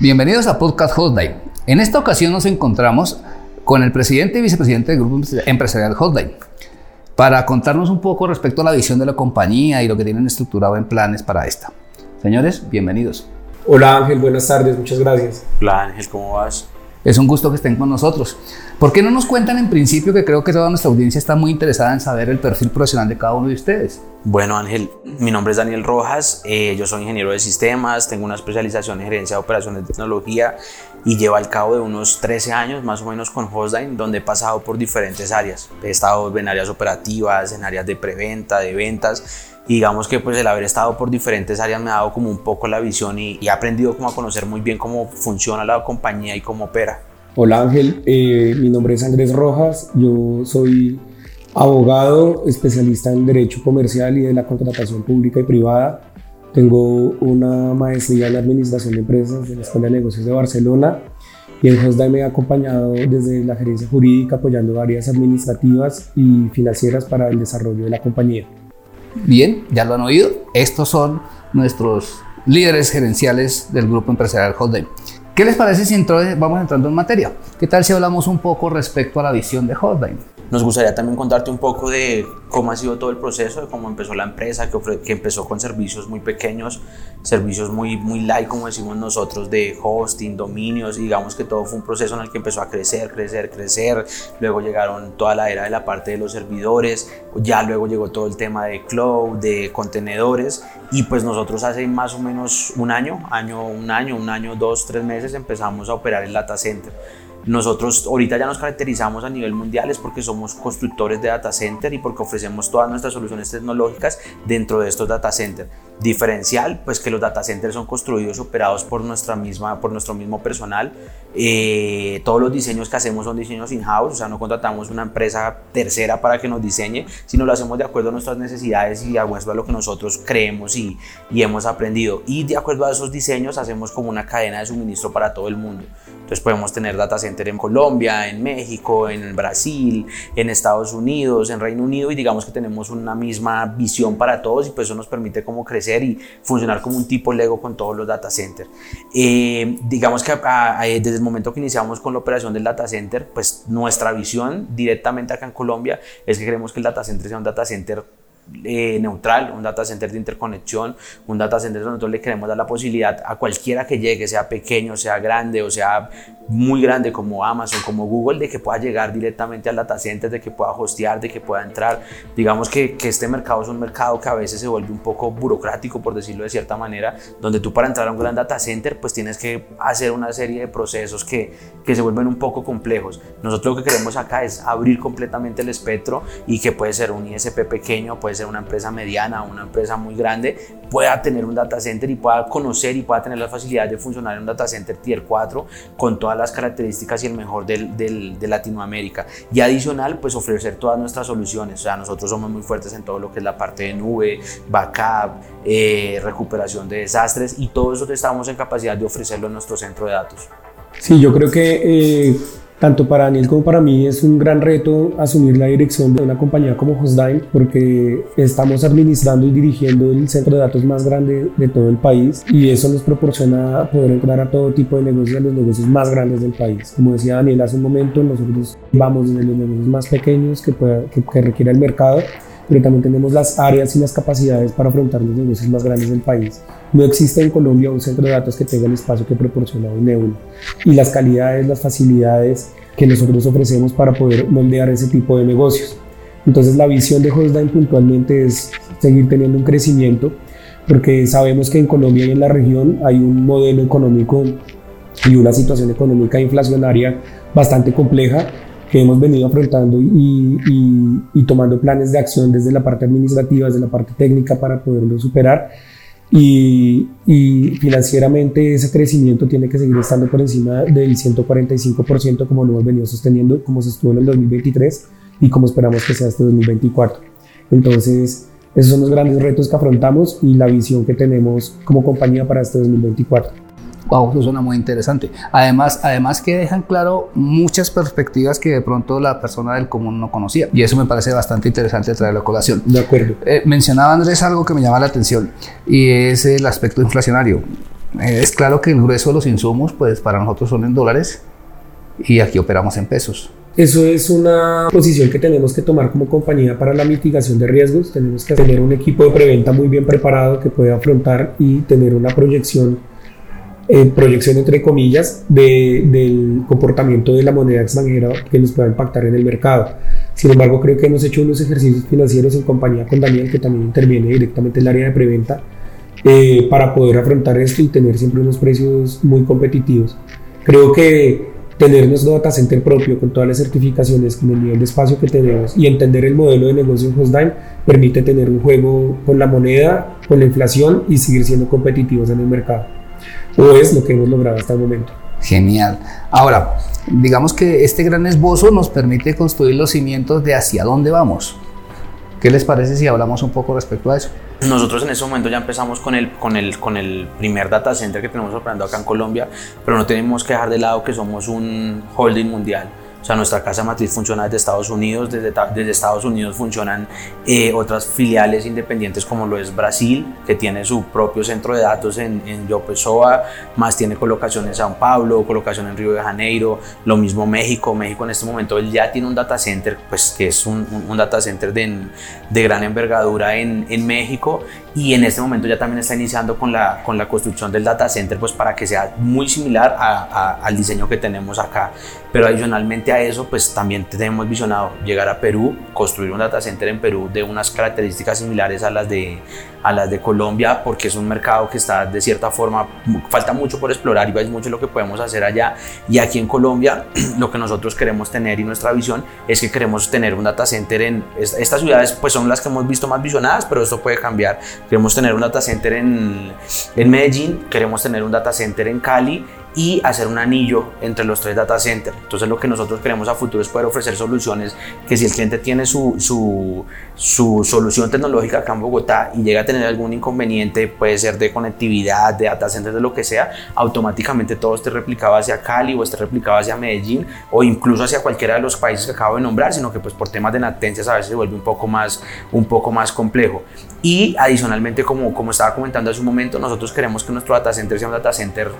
Bienvenidos a Podcast Hotline. En esta ocasión nos encontramos con el presidente y vicepresidente del Grupo Empresarial Hotline para contarnos un poco respecto a la visión de la compañía y lo que tienen estructurado en planes para esta. Señores, bienvenidos. Hola Ángel, buenas tardes, muchas gracias. Hola Ángel, ¿cómo vas? Es un gusto que estén con nosotros. ¿Por qué no nos cuentan en principio que creo que toda nuestra audiencia está muy interesada en saber el perfil profesional de cada uno de ustedes? Bueno Ángel, mi nombre es Daniel Rojas, eh, yo soy ingeniero de sistemas, tengo una especialización en gerencia de operaciones de tecnología y llevo al cabo de unos 13 años más o menos con Hostline, donde he pasado por diferentes áreas. He estado en áreas operativas, en áreas de preventa, de ventas y digamos que pues el haber estado por diferentes áreas me ha dado como un poco la visión y, y he aprendido como a conocer muy bien cómo funciona la compañía y cómo opera. Hola Ángel, eh, mi nombre es Andrés Rojas, yo soy abogado especialista en Derecho Comercial y de la Contratación Pública y Privada. Tengo una maestría en Administración de Empresas de la Escuela de Negocios de Barcelona y en Hostday me he acompañado desde la gerencia jurídica apoyando áreas administrativas y financieras para el desarrollo de la compañía. Bien, ya lo han oído, estos son nuestros líderes gerenciales del Grupo Empresarial Hostday. ¿Qué les parece si vamos entrando en materia? ¿Qué tal si hablamos un poco respecto a la visión de Hotline? Nos gustaría también contarte un poco de cómo ha sido todo el proceso, de cómo empezó la empresa, que, que empezó con servicios muy pequeños, servicios muy, muy light, como decimos nosotros, de hosting, dominios, digamos que todo fue un proceso en el que empezó a crecer, crecer, crecer, luego llegaron toda la era de la parte de los servidores, ya luego llegó todo el tema de cloud, de contenedores, y pues nosotros hace más o menos un año, año, un año, un año, dos, tres meses empezamos a operar el data center. Nosotros ahorita ya nos caracterizamos a nivel mundial es porque somos constructores de data center y porque ofrecemos todas nuestras soluciones tecnológicas dentro de estos data centers. Diferencial, pues que los data centers son construidos, operados por, nuestra misma, por nuestro mismo personal. Eh, todos los diseños que hacemos son diseños in-house, o sea, no contratamos una empresa tercera para que nos diseñe, sino lo hacemos de acuerdo a nuestras necesidades y de a lo que nosotros creemos y, y hemos aprendido. Y de acuerdo a esos diseños hacemos como una cadena de suministro para todo el mundo. Entonces podemos tener data center en Colombia, en México, en Brasil, en Estados Unidos, en Reino Unido y digamos que tenemos una misma visión para todos y pues eso nos permite como crecer y funcionar como un tipo Lego con todos los data centers. Eh, digamos que desde el momento que iniciamos con la operación del data center, pues nuestra visión directamente acá en Colombia es que queremos que el data center sea un data center eh, neutral, un data center de interconexión, un data center donde nosotros le queremos dar la posibilidad a cualquiera que llegue, sea pequeño, sea grande o sea muy grande como Amazon, como Google, de que pueda llegar directamente al data center, de que pueda hostear, de que pueda entrar. Digamos que, que este mercado es un mercado que a veces se vuelve un poco burocrático, por decirlo de cierta manera, donde tú para entrar a un gran data center pues tienes que hacer una serie de procesos que, que se vuelven un poco complejos. Nosotros lo que queremos acá es abrir completamente el espectro y que puede ser un ISP pequeño, puede ser una empresa mediana, una empresa muy grande, pueda tener un data center y pueda conocer y pueda tener la facilidad de funcionar en un data center tier 4 con todas las características y el mejor del, del, de Latinoamérica. Y adicional, pues ofrecer todas nuestras soluciones. O sea, nosotros somos muy fuertes en todo lo que es la parte de nube, backup, eh, recuperación de desastres y todo eso estamos en capacidad de ofrecerlo en nuestro centro de datos. Sí, yo creo que eh, tanto para Daniel como para mí es un gran reto asumir la dirección de una compañía como Hostdime porque estamos administrando y dirigiendo el centro de datos más grande de todo el país y eso nos proporciona poder entrar a todo tipo de negocios, a los negocios más grandes del país. Como decía Daniel hace un momento, nosotros vamos desde los negocios más pequeños que, pueda, que, que requiere el mercado pero también tenemos las áreas y las capacidades para afrontar los negocios más grandes del país. No existe en Colombia un centro de datos que tenga el espacio que proporciona un Nebula y las calidades, las facilidades que nosotros ofrecemos para poder moldear ese tipo de negocios. Entonces la visión de Hostline puntualmente es seguir teniendo un crecimiento porque sabemos que en Colombia y en la región hay un modelo económico y una situación económica inflacionaria bastante compleja que hemos venido afrontando y, y, tomando planes de acción desde la parte administrativa, desde la parte técnica para poderlo superar. Y, y, financieramente ese crecimiento tiene que seguir estando por encima del 145% como lo hemos venido sosteniendo, como se estuvo en el 2023 y como esperamos que sea este 2024. Entonces, esos son los grandes retos que afrontamos y la visión que tenemos como compañía para este 2024. Wow, eso suena muy interesante. Además, además que dejan claro muchas perspectivas que de pronto la persona del común no conocía. Y eso me parece bastante interesante traerlo a colación. De acuerdo. Eh, mencionaba Andrés algo que me llama la atención y es el aspecto inflacionario. Eh, es claro que el grueso de los insumos, pues para nosotros son en dólares y aquí operamos en pesos. Eso es una posición que tenemos que tomar como compañía para la mitigación de riesgos. Tenemos que tener un equipo de preventa muy bien preparado que pueda afrontar y tener una proyección, eh, proyección entre comillas, de, del comportamiento de la moneda extranjera que nos pueda impactar en el mercado. Sin embargo, creo que hemos hecho unos ejercicios financieros en compañía con Daniel, que también interviene directamente en el área de preventa, eh, para poder afrontar esto y tener siempre unos precios muy competitivos. Creo que tener nuestro data center propio con todas las certificaciones, con el nivel de espacio que tenemos y entender el modelo de negocio en Hostdime permite tener un juego con la moneda, con la inflación y seguir siendo competitivos en el mercado. O es lo que hemos logrado hasta el momento. Genial. Ahora, digamos que este gran esbozo nos permite construir los cimientos de hacia dónde vamos. ¿Qué les parece si hablamos un poco respecto a eso? Nosotros en ese momento ya empezamos con el, con, el, con el primer data center que tenemos operando acá en Colombia, pero no tenemos que dejar de lado que somos un holding mundial. O sea, nuestra casa matriz funciona desde Estados Unidos, desde, desde Estados Unidos funcionan eh, otras filiales independientes como lo es Brasil, que tiene su propio centro de datos en, en Pessoa, más tiene colocación en Sao Paulo, colocación en Río de Janeiro, lo mismo México, México en este momento ya tiene un data center, pues que es un, un, data center de, de gran envergadura en, en México y en este momento ya también está iniciando con la, con la construcción del data center pues para que sea muy similar a, a, al diseño que tenemos acá pero adicionalmente a eso pues también tenemos visionado llegar a Perú construir un data center en Perú de unas características similares a las de a las de Colombia porque es un mercado que está de cierta forma falta mucho por explorar y hay mucho lo que podemos hacer allá. Y aquí en Colombia lo que nosotros queremos tener y nuestra visión es que queremos tener un data center en estas ciudades pues son las que hemos visto más visionadas pero esto puede cambiar. Queremos tener un data center en, en Medellín, queremos tener un data center en Cali y hacer un anillo entre los tres data centers. Entonces lo que nosotros queremos a futuro es poder ofrecer soluciones que si el cliente tiene su, su, solución tecnológica acá en Bogotá y llega a tener algún inconveniente, puede ser de conectividad, de data centers, de lo que sea, automáticamente todo esté replicado hacia Cali o esté replicado hacia Medellín o incluso hacia cualquiera de los países que acabo de nombrar, sino que pues por temas de latencias a veces se vuelve un poco más, un poco más complejo. Y adicionalmente, como, como estaba comentando hace un momento, nosotros queremos que nuestro data center sea un data center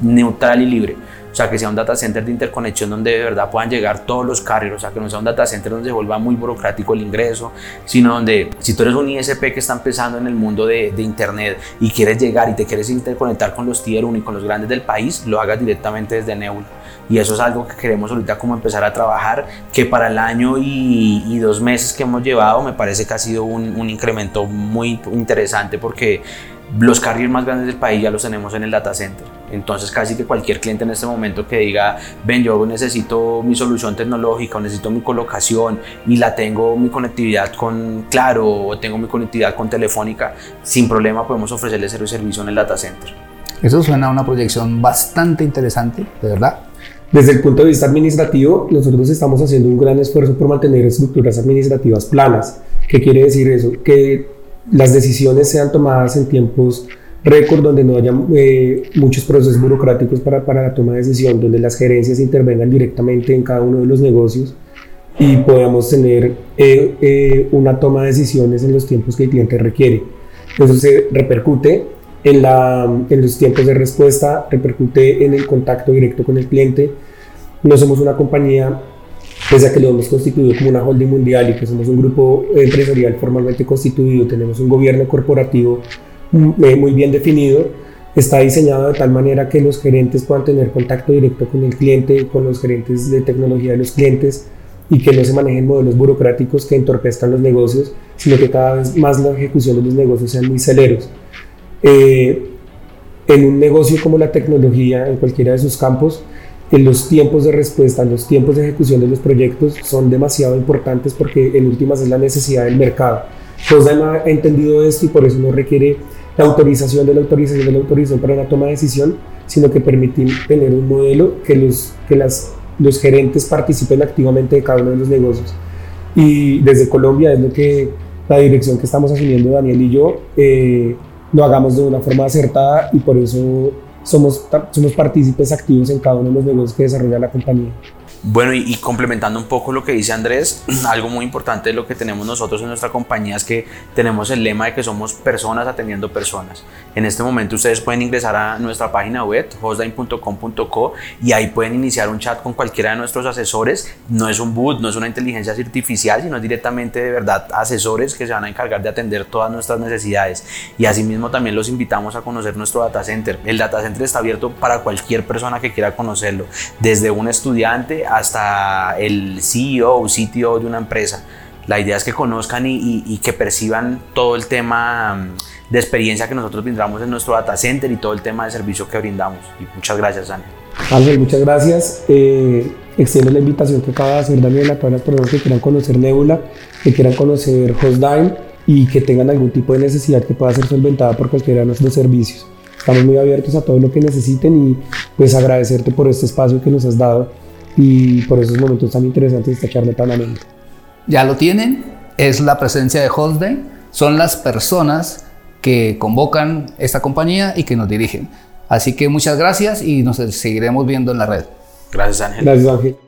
neutral y libre. O sea, que sea un data center de interconexión donde de verdad puedan llegar todos los carriers. O sea, que no sea un data center donde se vuelva muy burocrático el ingreso, sino donde si tú eres un ISP que está empezando en el mundo de, de Internet y quieres llegar y te quieres interconectar con los Tier 1 y con los grandes del país, lo hagas directamente desde Nebula. Y eso es algo que queremos ahorita como empezar a trabajar, que para el año y, y dos meses que hemos llevado me parece que ha sido un, un incremento muy interesante porque los carriers más grandes del país ya los tenemos en el data center. Entonces casi que cualquier cliente en este momento que diga, ven, yo necesito mi solución tecnológica o necesito mi colocación y la tengo mi conectividad con Claro o tengo mi conectividad con Telefónica, sin problema podemos ofrecerle ese servicio en el data center. Eso suena a una proyección bastante interesante, de verdad. Desde el punto de vista administrativo, nosotros estamos haciendo un gran esfuerzo por mantener estructuras administrativas planas. ¿Qué quiere decir eso? Que las decisiones sean tomadas en tiempos récord, donde no haya eh, muchos procesos burocráticos para, para, la toma de decisión, donde las gerencias intervengan directamente en cada uno de los negocios y podamos tener eh, eh, una toma de decisiones en los tiempos que el cliente requiere. Eso se repercute en, la, en los tiempos de respuesta, repercute en el contacto directo con el cliente. No somos una compañía pese a que lo hemos constituido como una holding mundial y que somos un grupo empresarial formalmente constituido, tenemos un gobierno corporativo mm, eh, muy bien definido, está diseñado de tal manera que los gerentes puedan tener contacto directo con el cliente, con los gerentes de tecnología de los clientes y que no se manejen modelos burocráticos que entorpezcan los negocios, sino que cada vez más la ejecución de los negocios sean muy celeros. Eh, en un negocio como la tecnología, en cualquiera de sus campos, en los tiempos de respuesta, los tiempos de ejecución de los proyectos son demasiado importantes porque en últimas es la necesidad del mercado. COSDAM ha entendido esto y por eso no requiere la autorización de la autorización de la autorización para una toma de decisión, sino que permite tener un modelo que los, que las, los gerentes participen activamente de cada uno de los negocios. Y desde Colombia es lo que la dirección que estamos asumiendo Daniel y yo eh, lo hagamos de una forma acertada y por eso somos, somos partícipes activos en cada uno de los negocios que desarrolla la compañía. Bueno, y, y, complementando un poco lo que dice Andrés, algo muy importante de lo que tenemos nosotros en nuestra compañía es que tenemos el lema de que somos personas atendiendo personas. En este momento ustedes pueden ingresar a nuestra página web, hostline.com.co, y ahí pueden iniciar un chat con cualquiera de nuestros asesores. No es un boot, no es una inteligencia artificial, sino directamente de verdad asesores que se van a encargar de atender todas nuestras necesidades. Y asimismo también los invitamos a conocer nuestro data center. El data center está abierto para cualquier persona que quiera conocerlo, desde un estudiante hasta el CEO o CTO de una empresa. La idea es que conozcan y, y, que perciban todo el tema mm, de experiencia que nosotros brindamos en nuestro data center y todo el tema de servicio que brindamos. Y muchas gracias, Ángel. Ángel, muchas gracias. Eh, extiendo la invitación que acaba de hacer Daniel a todas las personas que quieran conocer Nebula, que quieran conocer Hostdime y que tengan algún tipo de necesidad que pueda ser solventada por cualquiera de nuestros servicios. Estamos muy abiertos a todo lo que necesiten y pues agradecerte por este espacio que nos has dado y por esos momentos tan interesantes esta charla tan amena. Ya lo tienen, es la presencia de Hostday, son las personas que convocan esta compañía y que nos dirigen. Así que muchas gracias y nos seguiremos viendo en la red. Gracias Ángel. Gracias Ángel.